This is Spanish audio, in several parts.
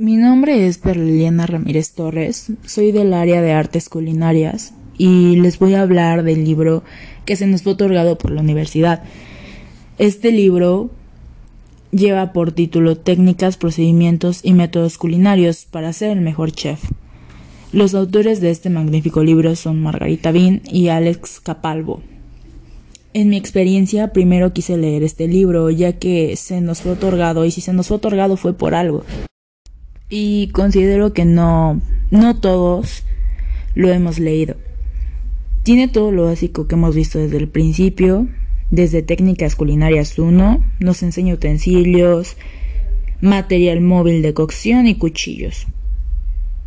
Mi nombre es Perliliana Ramírez Torres, soy del área de artes culinarias y les voy a hablar del libro que se nos fue otorgado por la universidad. Este libro lleva por título Técnicas, procedimientos y métodos culinarios para ser el mejor chef. Los autores de este magnífico libro son Margarita Bin y Alex Capalvo. En mi experiencia, primero quise leer este libro, ya que se nos fue otorgado, y si se nos fue otorgado fue por algo. Y considero que no, no todos lo hemos leído. Tiene todo lo básico que hemos visto desde el principio, desde técnicas culinarias 1, nos enseña utensilios, material móvil de cocción y cuchillos.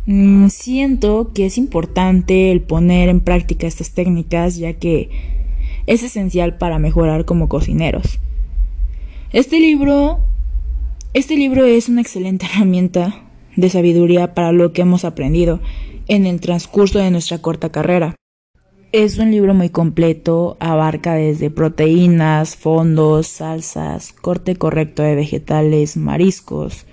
Mm, siento que es importante el poner en práctica estas técnicas ya que es esencial para mejorar como cocineros. Este libro este libro es una excelente herramienta de sabiduría para lo que hemos aprendido en el transcurso de nuestra corta carrera. Es un libro muy completo, abarca desde proteínas, fondos, salsas, corte correcto de vegetales, mariscos,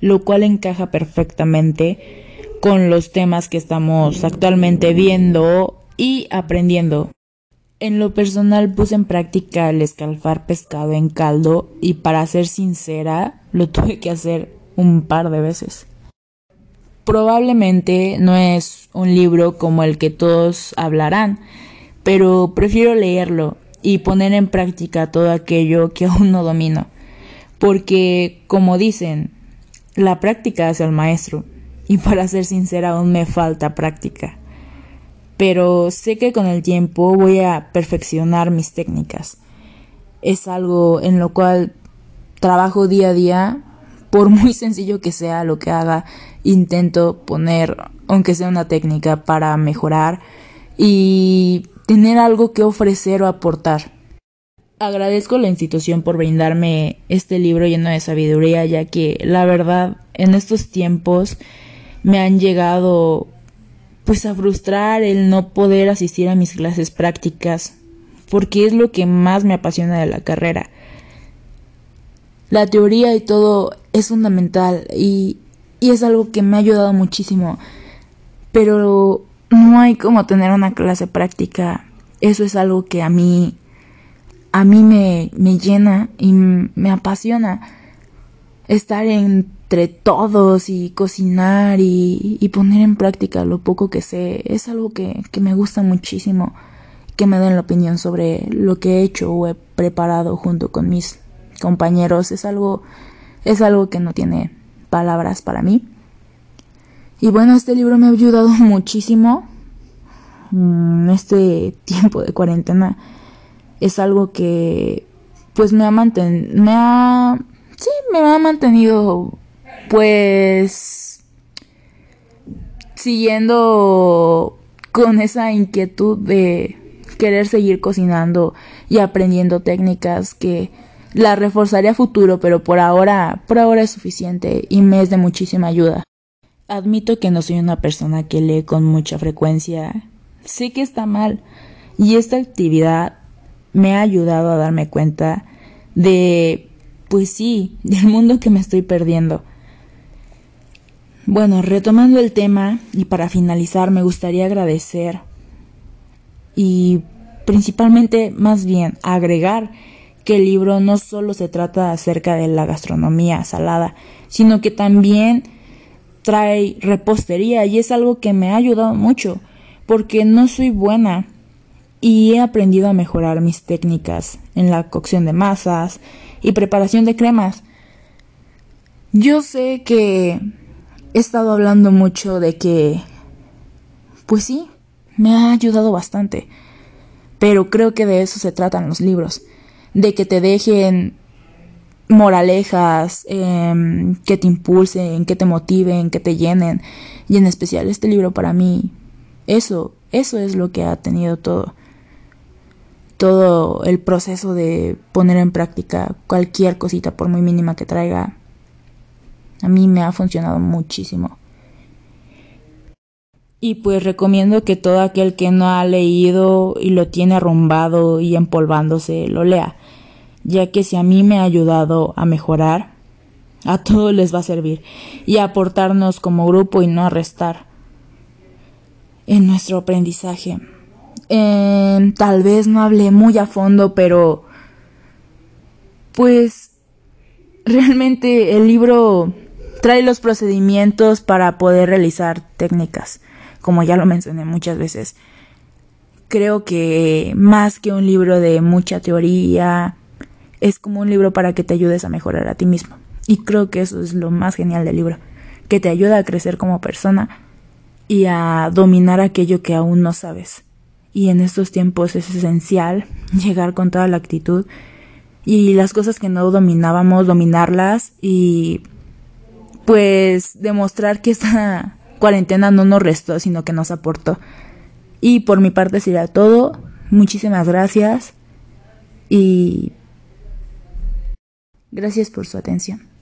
lo cual encaja perfectamente con los temas que estamos actualmente viendo y aprendiendo. En lo personal puse en práctica el escalfar pescado en caldo y para ser sincera lo tuve que hacer un par de veces. Probablemente no es un libro como el que todos hablarán, pero prefiero leerlo y poner en práctica todo aquello que aún no domino, porque, como dicen, la práctica hace al maestro, y para ser sincera aún me falta práctica. Pero sé que con el tiempo voy a perfeccionar mis técnicas. Es algo en lo cual trabajo día a día por muy sencillo que sea lo que haga, intento poner, aunque sea una técnica, para mejorar y tener algo que ofrecer o aportar. Agradezco a la institución por brindarme este libro lleno de sabiduría, ya que la verdad en estos tiempos me han llegado pues a frustrar el no poder asistir a mis clases prácticas, porque es lo que más me apasiona de la carrera. La teoría y todo es fundamental y, y es algo que me ha ayudado muchísimo. Pero no hay como tener una clase práctica. Eso es algo que a mí a mí me, me llena y me apasiona estar entre todos y cocinar y, y, poner en práctica lo poco que sé. Es algo que, que me gusta muchísimo, que me den la opinión sobre lo que he hecho o he preparado junto con mis compañeros. Es algo, es algo que no tiene palabras para mí. Y bueno, este libro me ha ayudado muchísimo. En este tiempo de cuarentena es algo que pues me ha mantenido, me ha, sí, me ha mantenido pues siguiendo con esa inquietud de querer seguir cocinando y aprendiendo técnicas que la reforzaré a futuro, pero por ahora, por ahora es suficiente y me es de muchísima ayuda. Admito que no soy una persona que lee con mucha frecuencia. Sé que está mal y esta actividad me ha ayudado a darme cuenta de, pues sí, del mundo que me estoy perdiendo. Bueno, retomando el tema y para finalizar me gustaría agradecer y principalmente más bien agregar que el libro no solo se trata acerca de la gastronomía salada, sino que también trae repostería y es algo que me ha ayudado mucho porque no soy buena y he aprendido a mejorar mis técnicas en la cocción de masas y preparación de cremas. Yo sé que he estado hablando mucho de que, pues sí, me ha ayudado bastante, pero creo que de eso se tratan los libros de que te dejen moralejas, em, que te impulsen, que te motiven, que te llenen. Y en especial este libro para mí, eso, eso es lo que ha tenido todo. Todo el proceso de poner en práctica cualquier cosita, por muy mínima que traiga, a mí me ha funcionado muchísimo. Y pues recomiendo que todo aquel que no ha leído y lo tiene arrumbado y empolvándose lo lea, ya que si a mí me ha ayudado a mejorar, A todos les va a servir y aportarnos como grupo y no a restar en nuestro aprendizaje. Em, tal vez no hablé muy a fondo, pero pues realmente el libro trae los procedimientos para poder realizar técnicas, como ya lo mencioné muchas veces. Creo que más que un libro de mucha teoría, es como un libro para que te ayudes a mejorar a ti mismo. Y creo que eso es lo más genial del libro, que te ayuda a crecer como persona y a dominar aquello que aún no sabes. Y en estos tiempos es esencial llegar con toda la actitud y las cosas que no dominábamos, dominarlas y pues demostrar que esta cuarentena no nos restó, sino que nos aportó. Y por mi parte sería todo. Muchísimas gracias y gracias por su atención.